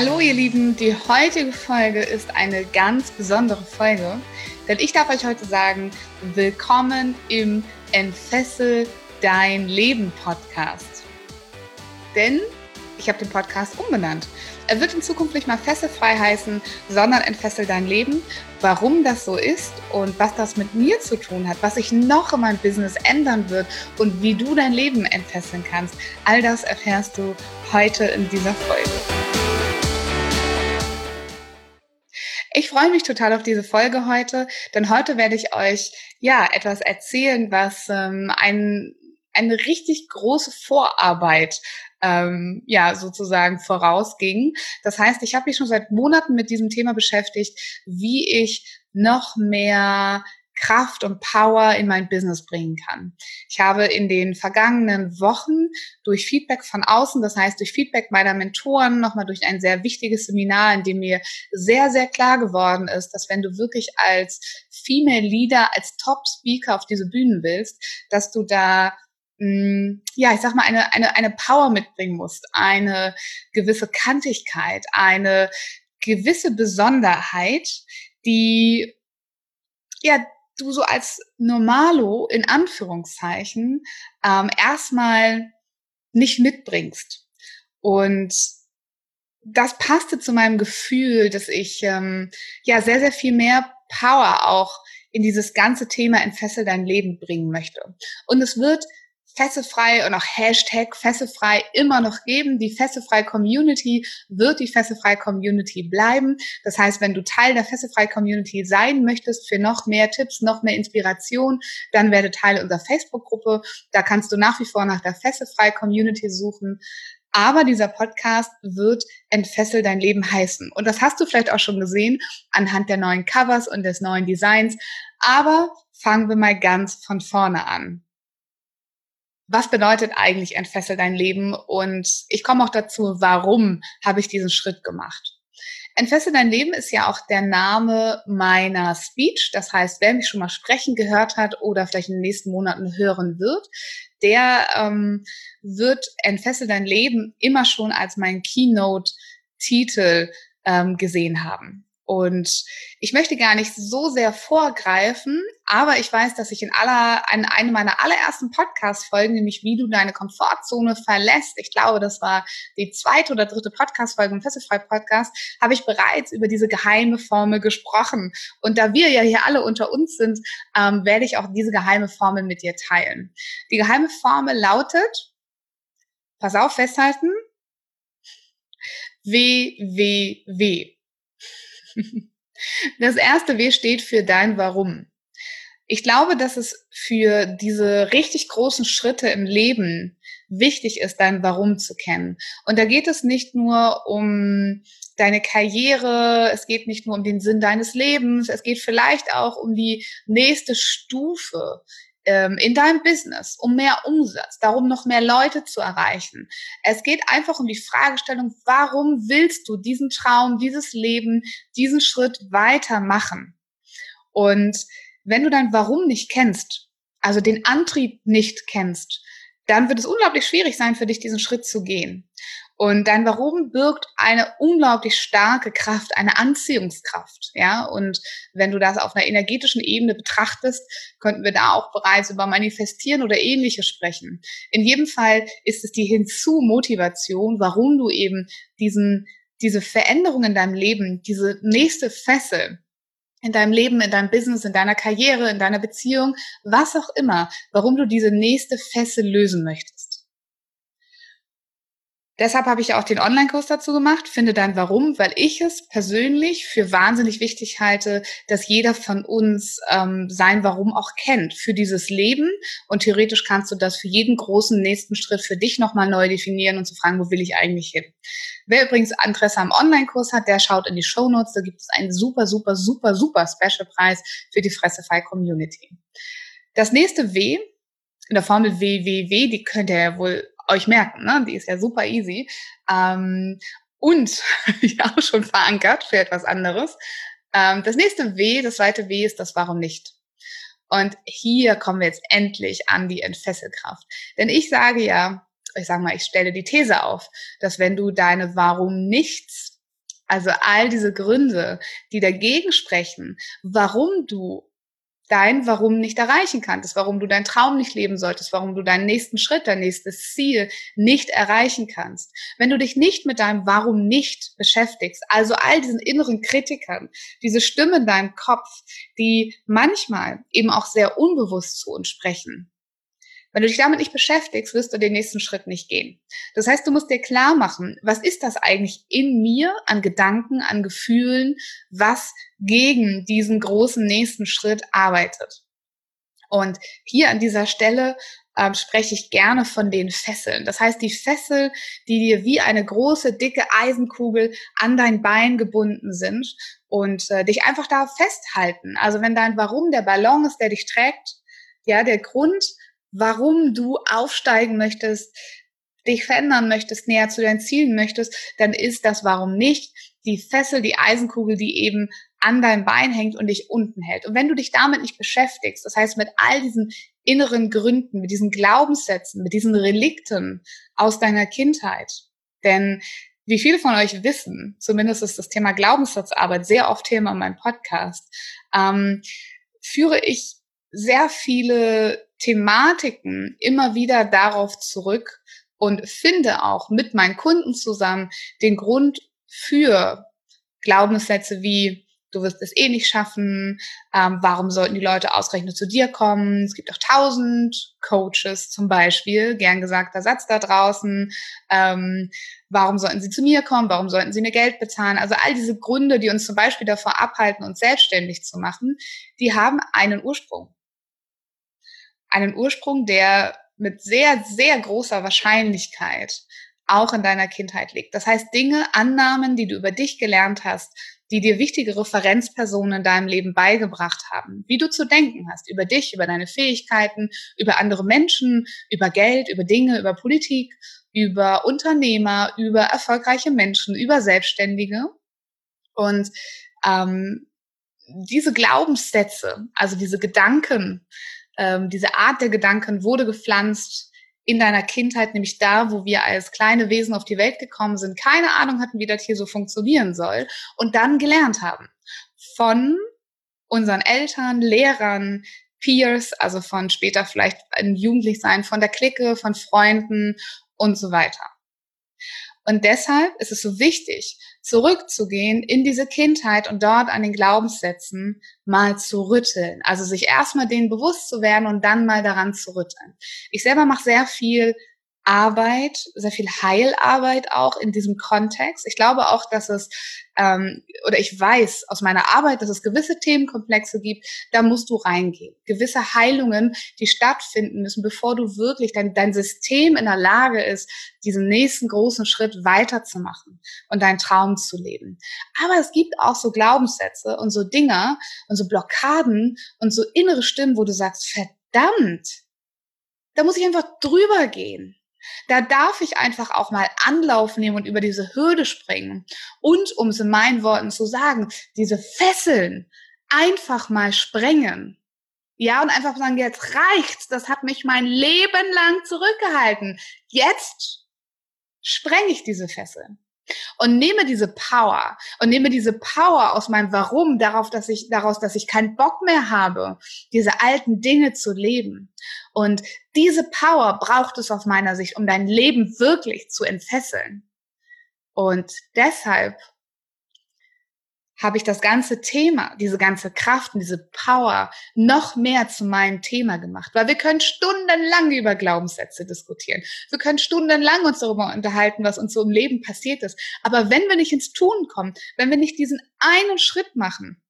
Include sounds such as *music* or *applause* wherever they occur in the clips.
Hallo ihr Lieben, die heutige Folge ist eine ganz besondere Folge, denn ich darf euch heute sagen, willkommen im Entfessel dein Leben Podcast. Denn ich habe den Podcast umbenannt. Er wird in Zukunft nicht mal fesselfrei heißen, sondern entfessel dein Leben. Warum das so ist und was das mit mir zu tun hat, was sich noch in meinem Business ändern wird und wie du dein Leben entfesseln kannst, all das erfährst du heute in dieser Folge. Ich freue mich total auf diese Folge heute, denn heute werde ich euch ja etwas erzählen, was ähm, ein, eine richtig große Vorarbeit ähm, ja sozusagen vorausging. Das heißt, ich habe mich schon seit Monaten mit diesem Thema beschäftigt, wie ich noch mehr Kraft und Power in mein Business bringen kann. Ich habe in den vergangenen Wochen durch Feedback von außen, das heißt durch Feedback meiner Mentoren, nochmal durch ein sehr wichtiges Seminar, in dem mir sehr, sehr klar geworden ist, dass wenn du wirklich als Female Leader, als Top Speaker auf diese Bühnen willst, dass du da mm, ja, ich sag mal, eine, eine, eine Power mitbringen musst, eine gewisse Kantigkeit, eine gewisse Besonderheit, die ja du so als Normalo in Anführungszeichen ähm, erstmal nicht mitbringst. Und das passte zu meinem Gefühl, dass ich ähm, ja sehr, sehr viel mehr Power auch in dieses ganze Thema Entfessel dein Leben bringen möchte. Und es wird Fesselfrei und auch Hashtag Fesselfrei immer noch geben. Die Fesselfrei Community wird die Fesselfrei Community bleiben. Das heißt, wenn du Teil der Fesselfrei Community sein möchtest für noch mehr Tipps, noch mehr Inspiration, dann werde Teil unserer Facebook-Gruppe. Da kannst du nach wie vor nach der Fesselfrei Community suchen. Aber dieser Podcast wird Entfessel dein Leben heißen. Und das hast du vielleicht auch schon gesehen anhand der neuen Covers und des neuen Designs. Aber fangen wir mal ganz von vorne an was bedeutet eigentlich entfessel dein Leben? Und ich komme auch dazu, warum habe ich diesen Schritt gemacht? Entfessel dein Leben ist ja auch der Name meiner Speech. Das heißt, wer mich schon mal sprechen gehört hat oder vielleicht in den nächsten Monaten hören wird, der ähm, wird Entfessel dein Leben immer schon als mein Keynote-Titel ähm, gesehen haben. Und ich möchte gar nicht so sehr vorgreifen, aber ich weiß, dass ich in aller, in einem meiner allerersten Podcast-Folgen, nämlich wie du deine Komfortzone verlässt, ich glaube, das war die zweite oder dritte Podcast-Folge im Fesselfrei-Podcast, habe ich bereits über diese geheime Formel gesprochen. Und da wir ja hier alle unter uns sind, ähm, werde ich auch diese geheime Formel mit dir teilen. Die geheime Formel lautet, pass auf, festhalten, W, W, W. Das erste W steht für dein Warum. Ich glaube, dass es für diese richtig großen Schritte im Leben wichtig ist, dein Warum zu kennen. Und da geht es nicht nur um deine Karriere, es geht nicht nur um den Sinn deines Lebens, es geht vielleicht auch um die nächste Stufe ähm, in deinem Business, um mehr Umsatz, darum noch mehr Leute zu erreichen. Es geht einfach um die Fragestellung, warum willst du diesen Traum, dieses Leben, diesen Schritt weitermachen? Und wenn du dein Warum nicht kennst, also den Antrieb nicht kennst, dann wird es unglaublich schwierig sein für dich, diesen Schritt zu gehen. Und dein Warum birgt eine unglaublich starke Kraft, eine Anziehungskraft, ja. Und wenn du das auf einer energetischen Ebene betrachtest, könnten wir da auch bereits über Manifestieren oder ähnliches sprechen. In jedem Fall ist es die Hinzu-Motivation, warum du eben diesen, diese Veränderung in deinem Leben, diese nächste Fessel, in deinem Leben, in deinem Business, in deiner Karriere, in deiner Beziehung, was auch immer, warum du diese nächste Fessel lösen möchtest. Deshalb habe ich auch den Online-Kurs dazu gemacht, finde dein Warum, weil ich es persönlich für wahnsinnig wichtig halte, dass jeder von uns ähm, sein Warum auch kennt für dieses Leben. Und theoretisch kannst du das für jeden großen nächsten Schritt für dich nochmal neu definieren und zu fragen, wo will ich eigentlich hin? Wer übrigens Interesse am Online-Kurs hat, der schaut in die Show Notes. Da gibt es einen super, super, super, super Special-Preis für die Fressefei Community. Das nächste W in der Formel WWW, die könnt ihr ja wohl euch merken, ne? Die ist ja super easy. Ähm, und *laughs* ja auch schon verankert für etwas anderes. Ähm, das nächste W, das zweite W ist das Warum nicht. Und hier kommen wir jetzt endlich an die Entfesselkraft. Denn ich sage ja, ich sage mal, ich stelle die These auf, dass wenn du deine Warum nichts, also all diese Gründe, die dagegen sprechen, warum du dein Warum nicht erreichen kannst, warum du deinen Traum nicht leben solltest, warum du deinen nächsten Schritt, dein nächstes Ziel nicht erreichen kannst. Wenn du dich nicht mit deinem Warum nicht beschäftigst, also all diesen inneren Kritikern, diese Stimmen in deinem Kopf, die manchmal eben auch sehr unbewusst zu uns sprechen, wenn du dich damit nicht beschäftigst, wirst du den nächsten Schritt nicht gehen. Das heißt, du musst dir klar machen, was ist das eigentlich in mir an Gedanken, an Gefühlen, was gegen diesen großen nächsten Schritt arbeitet. Und hier an dieser Stelle ähm, spreche ich gerne von den Fesseln. Das heißt, die Fessel, die dir wie eine große, dicke Eisenkugel an dein Bein gebunden sind und äh, dich einfach da festhalten. Also wenn dein Warum der Ballon ist, der dich trägt, ja, der Grund, warum du aufsteigen möchtest, dich verändern möchtest, näher zu deinen Zielen möchtest, dann ist das warum nicht die Fessel, die Eisenkugel, die eben an deinem Bein hängt und dich unten hält. Und wenn du dich damit nicht beschäftigst, das heißt mit all diesen inneren Gründen, mit diesen Glaubenssätzen, mit diesen Relikten aus deiner Kindheit, denn wie viele von euch wissen, zumindest ist das Thema Glaubenssatzarbeit sehr oft Thema in meinem Podcast, ähm, führe ich sehr viele Thematiken immer wieder darauf zurück und finde auch mit meinen Kunden zusammen den Grund für Glaubenssätze wie du wirst es eh nicht schaffen, ähm, warum sollten die Leute ausgerechnet zu dir kommen? Es gibt auch tausend Coaches zum Beispiel, gern gesagter Satz da draußen. Ähm, warum sollten sie zu mir kommen? Warum sollten sie mir Geld bezahlen? Also all diese Gründe, die uns zum Beispiel davor abhalten, uns selbstständig zu machen, die haben einen Ursprung einen Ursprung, der mit sehr, sehr großer Wahrscheinlichkeit auch in deiner Kindheit liegt. Das heißt, Dinge, Annahmen, die du über dich gelernt hast, die dir wichtige Referenzpersonen in deinem Leben beigebracht haben, wie du zu denken hast, über dich, über deine Fähigkeiten, über andere Menschen, über Geld, über Dinge, über Politik, über Unternehmer, über erfolgreiche Menschen, über Selbstständige. Und ähm, diese Glaubenssätze, also diese Gedanken, ähm, diese Art der Gedanken wurde gepflanzt in deiner Kindheit, nämlich da, wo wir als kleine Wesen auf die Welt gekommen sind, keine Ahnung hatten, wie das hier so funktionieren soll und dann gelernt haben von unseren Eltern, Lehrern, Peers, also von später vielleicht ein Jugendlichsein, von der Clique, von Freunden und so weiter. Und deshalb ist es so wichtig, zurückzugehen in diese Kindheit und dort an den Glaubenssätzen mal zu rütteln. Also sich erstmal denen bewusst zu werden und dann mal daran zu rütteln. Ich selber mache sehr viel Arbeit, sehr viel Heilarbeit auch in diesem Kontext. Ich glaube auch, dass es, ähm, oder ich weiß aus meiner Arbeit, dass es gewisse Themenkomplexe gibt, da musst du reingehen. Gewisse Heilungen, die stattfinden müssen, bevor du wirklich dein, dein System in der Lage ist, diesen nächsten großen Schritt weiterzumachen und deinen Traum zu leben. Aber es gibt auch so Glaubenssätze und so Dinger und so Blockaden und so innere Stimmen, wo du sagst, verdammt, da muss ich einfach drüber gehen. Da darf ich einfach auch mal Anlauf nehmen und über diese Hürde springen. Und um es in meinen Worten zu sagen, diese Fesseln einfach mal sprengen. Ja, und einfach sagen, jetzt reicht's. Das hat mich mein Leben lang zurückgehalten. Jetzt spreng ich diese Fesseln und nehme diese Power und nehme diese Power aus meinem Warum darauf, dass ich daraus, dass ich keinen Bock mehr habe, diese alten Dinge zu leben. Und diese Power braucht es aus meiner Sicht, um dein Leben wirklich zu entfesseln. Und deshalb habe ich das ganze Thema, diese ganze Kraft und diese Power noch mehr zu meinem Thema gemacht. Weil wir können stundenlang über Glaubenssätze diskutieren. Wir können stundenlang uns darüber unterhalten, was uns so im Leben passiert ist. Aber wenn wir nicht ins Tun kommen, wenn wir nicht diesen einen Schritt machen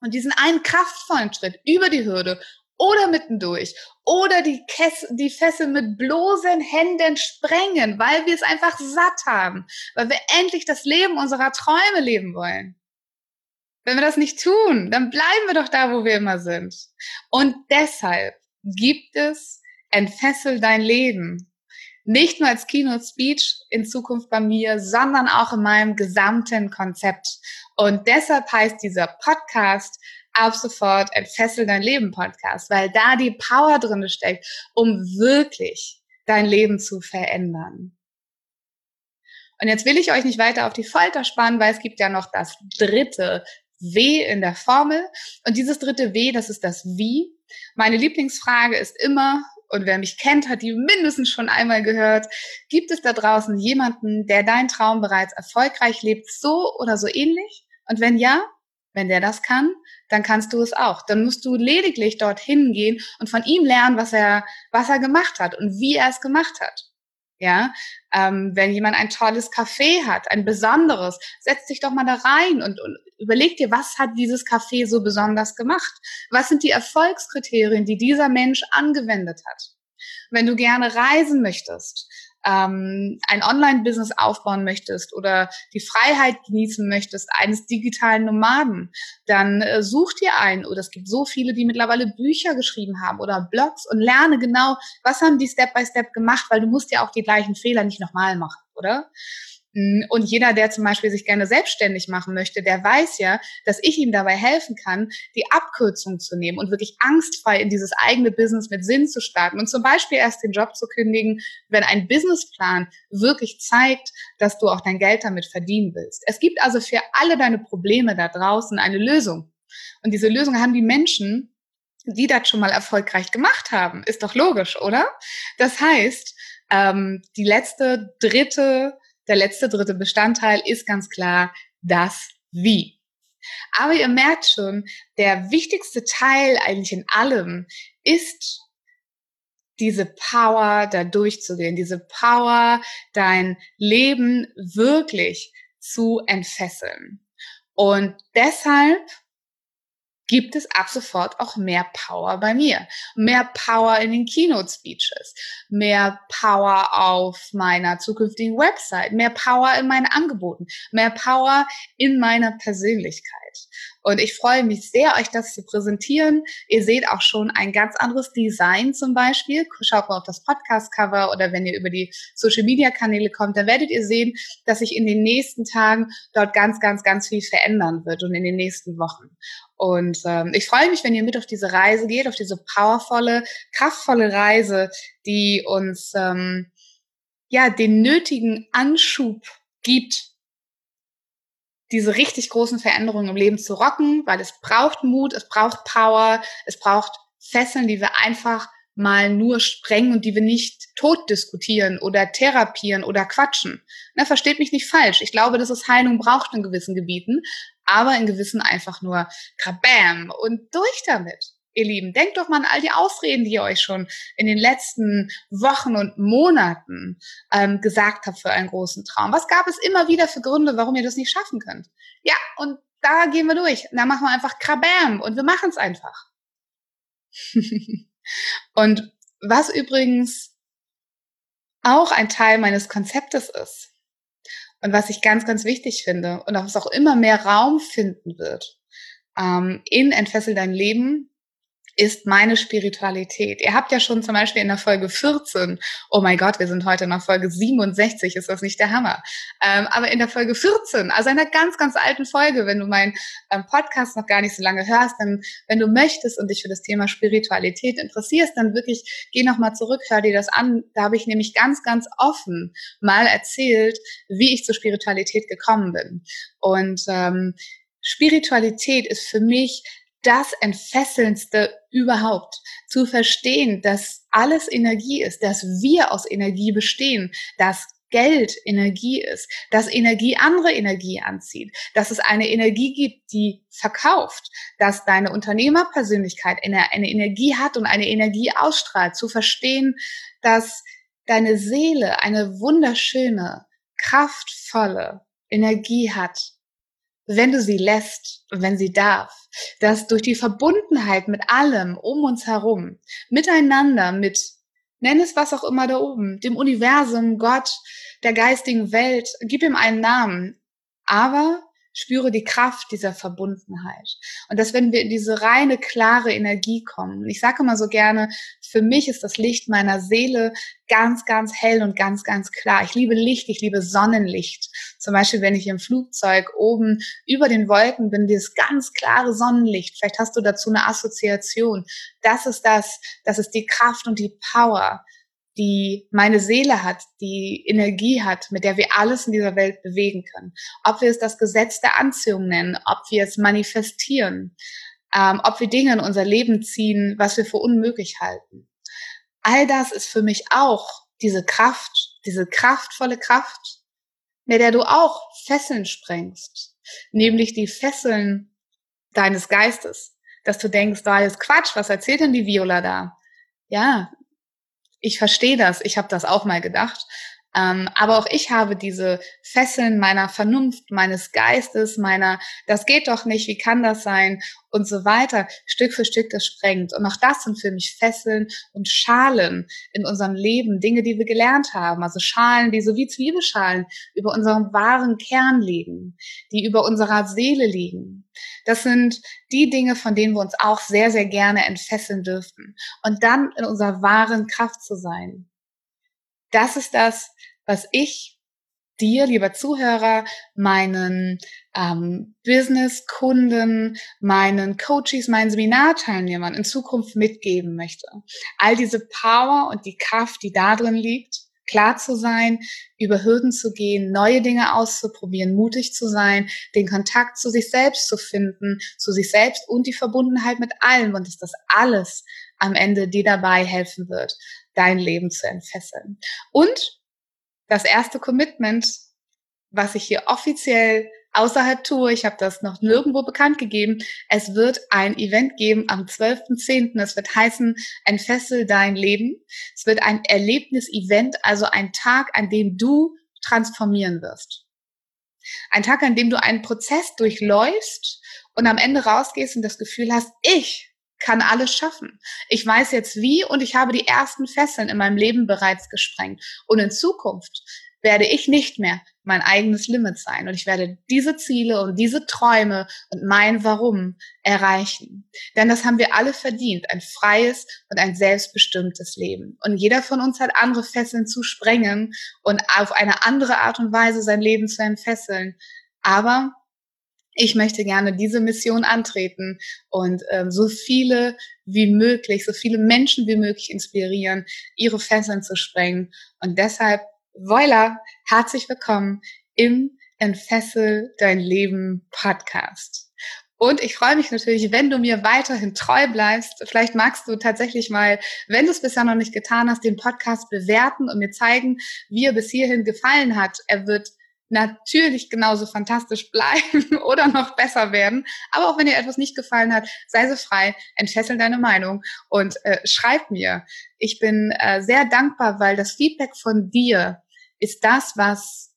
und diesen einen kraftvollen Schritt über die Hürde oder mittendurch oder die, Kess die Fessel mit bloßen Händen sprengen, weil wir es einfach satt haben, weil wir endlich das Leben unserer Träume leben wollen. Wenn wir das nicht tun, dann bleiben wir doch da, wo wir immer sind. Und deshalb gibt es Entfessel dein Leben. Nicht nur als Keynote Speech in Zukunft bei mir, sondern auch in meinem gesamten Konzept. Und deshalb heißt dieser Podcast ab sofort Entfessel dein Leben Podcast, weil da die Power drin steckt, um wirklich dein Leben zu verändern. Und jetzt will ich euch nicht weiter auf die Folter spannen, weil es gibt ja noch das dritte W in der Formel. Und dieses dritte W, das ist das Wie. Meine Lieblingsfrage ist immer, und wer mich kennt, hat die mindestens schon einmal gehört, gibt es da draußen jemanden, der deinen Traum bereits erfolgreich lebt, so oder so ähnlich? Und wenn ja, wenn der das kann, dann kannst du es auch. Dann musst du lediglich dorthin gehen und von ihm lernen, was er, was er gemacht hat und wie er es gemacht hat. Ja, ähm, wenn jemand ein tolles Café hat, ein besonderes, setz dich doch mal da rein und, und überleg dir, was hat dieses Café so besonders gemacht? Was sind die Erfolgskriterien, die dieser Mensch angewendet hat? Wenn du gerne reisen möchtest, ähm, ein Online-Business aufbauen möchtest oder die Freiheit genießen möchtest eines digitalen Nomaden, dann äh, such dir einen. Oder es gibt so viele, die mittlerweile Bücher geschrieben haben oder Blogs und lerne genau, was haben die Step by Step gemacht, weil du musst ja auch die gleichen Fehler nicht nochmal machen, oder? Und jeder, der zum Beispiel sich gerne selbstständig machen möchte, der weiß ja, dass ich ihm dabei helfen kann, die Abkürzung zu nehmen und wirklich angstfrei in dieses eigene Business mit Sinn zu starten und zum Beispiel erst den Job zu kündigen, wenn ein Businessplan wirklich zeigt, dass du auch dein Geld damit verdienen willst. Es gibt also für alle deine Probleme da draußen eine Lösung. Und diese Lösung haben die Menschen, die das schon mal erfolgreich gemacht haben. Ist doch logisch, oder? Das heißt, ähm, die letzte, dritte der letzte dritte Bestandteil ist ganz klar das Wie. Aber ihr merkt schon, der wichtigste Teil eigentlich in allem ist diese Power, da durchzugehen, diese Power, dein Leben wirklich zu entfesseln. Und deshalb gibt es ab sofort auch mehr Power bei mir. Mehr Power in den Keynote Speeches, mehr Power auf meiner zukünftigen Website, mehr Power in meinen Angeboten, mehr Power in meiner Persönlichkeit. Und ich freue mich sehr, euch das zu präsentieren. Ihr seht auch schon ein ganz anderes Design zum Beispiel. Schaut mal auf das Podcast-Cover oder wenn ihr über die Social-Media-Kanäle kommt, dann werdet ihr sehen, dass sich in den nächsten Tagen dort ganz, ganz, ganz viel verändern wird und in den nächsten Wochen. Und ähm, ich freue mich, wenn ihr mit auf diese Reise geht, auf diese powervolle, kraftvolle Reise, die uns ähm, ja den nötigen Anschub gibt, diese richtig großen Veränderungen im Leben zu rocken, weil es braucht Mut, es braucht Power, es braucht Fesseln, die wir einfach mal nur sprengen und die wir nicht tot diskutieren oder therapieren oder quatschen. Na, versteht mich nicht falsch. Ich glaube, dass es Heilung braucht in gewissen Gebieten, aber in gewissen einfach nur Krabam und durch damit. Ihr Lieben, denkt doch mal an all die Ausreden, die ihr euch schon in den letzten Wochen und Monaten ähm, gesagt habt für einen großen Traum. Was gab es immer wieder für Gründe, warum ihr das nicht schaffen könnt? Ja, und da gehen wir durch. Da machen wir einfach Krabam und wir machen es einfach. *laughs* Und was übrigens auch ein Teil meines Konzeptes ist und was ich ganz, ganz wichtig finde und was auch immer mehr Raum finden wird ähm, in Entfessel dein Leben, ist meine Spiritualität. Ihr habt ja schon zum Beispiel in der Folge 14, oh mein Gott, wir sind heute in der Folge 67, ist das nicht der Hammer? Ähm, aber in der Folge 14, also einer ganz, ganz alten Folge, wenn du meinen ähm, Podcast noch gar nicht so lange hörst, dann, wenn du möchtest und dich für das Thema Spiritualität interessierst, dann wirklich geh nochmal zurück, hör dir das an. Da habe ich nämlich ganz, ganz offen mal erzählt, wie ich zur Spiritualität gekommen bin. Und ähm, Spiritualität ist für mich das Entfesselndste überhaupt. Zu verstehen, dass alles Energie ist, dass wir aus Energie bestehen, dass Geld Energie ist, dass Energie andere Energie anzieht, dass es eine Energie gibt, die verkauft, dass deine Unternehmerpersönlichkeit eine, Energie hat und eine Energie ausstrahlt, zu verstehen, dass deine Seele eine wunderschöne, kraftvolle Energie hat, wenn du sie lässt, wenn sie darf, dass durch die Verbundenheit mit allem um uns herum, miteinander, mit, nenn es was auch immer da oben, dem Universum, Gott, der geistigen Welt, gib ihm einen Namen, aber spüre die Kraft dieser Verbundenheit. Und dass wenn wir in diese reine, klare Energie kommen, ich sage immer so gerne, für mich ist das Licht meiner Seele ganz, ganz hell und ganz, ganz klar. Ich liebe Licht, ich liebe Sonnenlicht. Zum Beispiel, wenn ich im Flugzeug oben über den Wolken bin, dieses ganz klare Sonnenlicht. Vielleicht hast du dazu eine Assoziation. Das ist das, das ist die Kraft und die Power die meine Seele hat, die Energie hat, mit der wir alles in dieser Welt bewegen können. Ob wir es das Gesetz der Anziehung nennen, ob wir es manifestieren, ähm, ob wir Dinge in unser Leben ziehen, was wir für unmöglich halten. All das ist für mich auch diese Kraft, diese kraftvolle Kraft, mit der du auch Fesseln sprengst, nämlich die Fesseln deines Geistes, dass du denkst, da ist Quatsch, was erzählt denn die Viola da? Ja, ich verstehe das, ich habe das auch mal gedacht. Ähm, aber auch ich habe diese Fesseln meiner Vernunft, meines Geistes, meiner, das geht doch nicht, wie kann das sein und so weiter, Stück für Stück das sprengt. Und auch das sind für mich Fesseln und Schalen in unserem Leben, Dinge, die wir gelernt haben, also Schalen, die so wie Zwiebelschalen über unserem wahren Kern liegen, die über unserer Seele liegen. Das sind die Dinge, von denen wir uns auch sehr, sehr gerne entfesseln dürften. Und dann in unserer wahren Kraft zu sein. Das ist das, was ich dir, lieber Zuhörer, meinen ähm, Business-Kunden, meinen Coaches, meinen Seminarteilnehmern in Zukunft mitgeben möchte. All diese Power und die Kraft, die da drin liegt, klar zu sein, über Hürden zu gehen, neue Dinge auszuprobieren, mutig zu sein, den Kontakt zu sich selbst zu finden, zu sich selbst und die Verbundenheit mit allem und dass das alles am Ende dir dabei helfen wird, dein Leben zu entfesseln. Und das erste Commitment, was ich hier offiziell außerhalb tue, ich habe das noch nirgendwo bekannt gegeben, es wird ein Event geben am 12.10. Es wird heißen, entfessel dein Leben. Es wird ein Erlebnis-Event, also ein Tag, an dem du transformieren wirst. Ein Tag, an dem du einen Prozess durchläufst und am Ende rausgehst und das Gefühl hast, ich kann alles schaffen. Ich weiß jetzt wie und ich habe die ersten Fesseln in meinem Leben bereits gesprengt. Und in Zukunft werde ich nicht mehr mein eigenes Limit sein und ich werde diese Ziele und diese Träume und mein Warum erreichen. Denn das haben wir alle verdient, ein freies und ein selbstbestimmtes Leben. Und jeder von uns hat andere Fesseln zu sprengen und auf eine andere Art und Weise sein Leben zu entfesseln. Aber ich möchte gerne diese Mission antreten und ähm, so viele wie möglich, so viele Menschen wie möglich inspirieren, ihre Fesseln zu sprengen. Und deshalb, voila, herzlich willkommen im Entfessel dein Leben Podcast. Und ich freue mich natürlich, wenn du mir weiterhin treu bleibst. Vielleicht magst du tatsächlich mal, wenn du es bisher noch nicht getan hast, den Podcast bewerten und mir zeigen, wie er bis hierhin gefallen hat. Er wird natürlich genauso fantastisch bleiben *laughs* oder noch besser werden. Aber auch wenn dir etwas nicht gefallen hat, sei so frei, entfessel deine Meinung und äh, schreib mir. Ich bin äh, sehr dankbar, weil das Feedback von dir ist das, was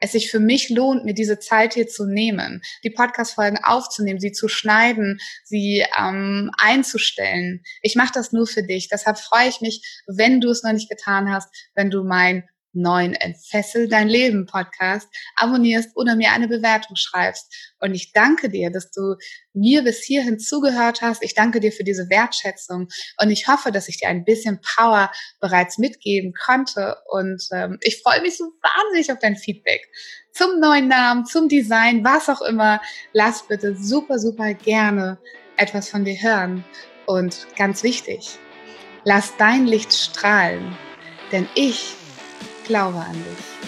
es sich für mich lohnt, mir diese Zeit hier zu nehmen, die Podcast-Folgen aufzunehmen, sie zu schneiden, sie ähm, einzustellen. Ich mache das nur für dich. Deshalb freue ich mich, wenn du es noch nicht getan hast, wenn du mein neuen Entfessel dein Leben Podcast abonnierst oder mir eine Bewertung schreibst. Und ich danke dir, dass du mir bis hierhin zugehört hast. Ich danke dir für diese Wertschätzung und ich hoffe, dass ich dir ein bisschen Power bereits mitgeben konnte. Und ähm, ich freue mich so wahnsinnig auf dein Feedback zum neuen Namen, zum Design, was auch immer. Lass bitte super, super gerne etwas von dir hören. Und ganz wichtig, lass dein Licht strahlen, denn ich glaube an dich.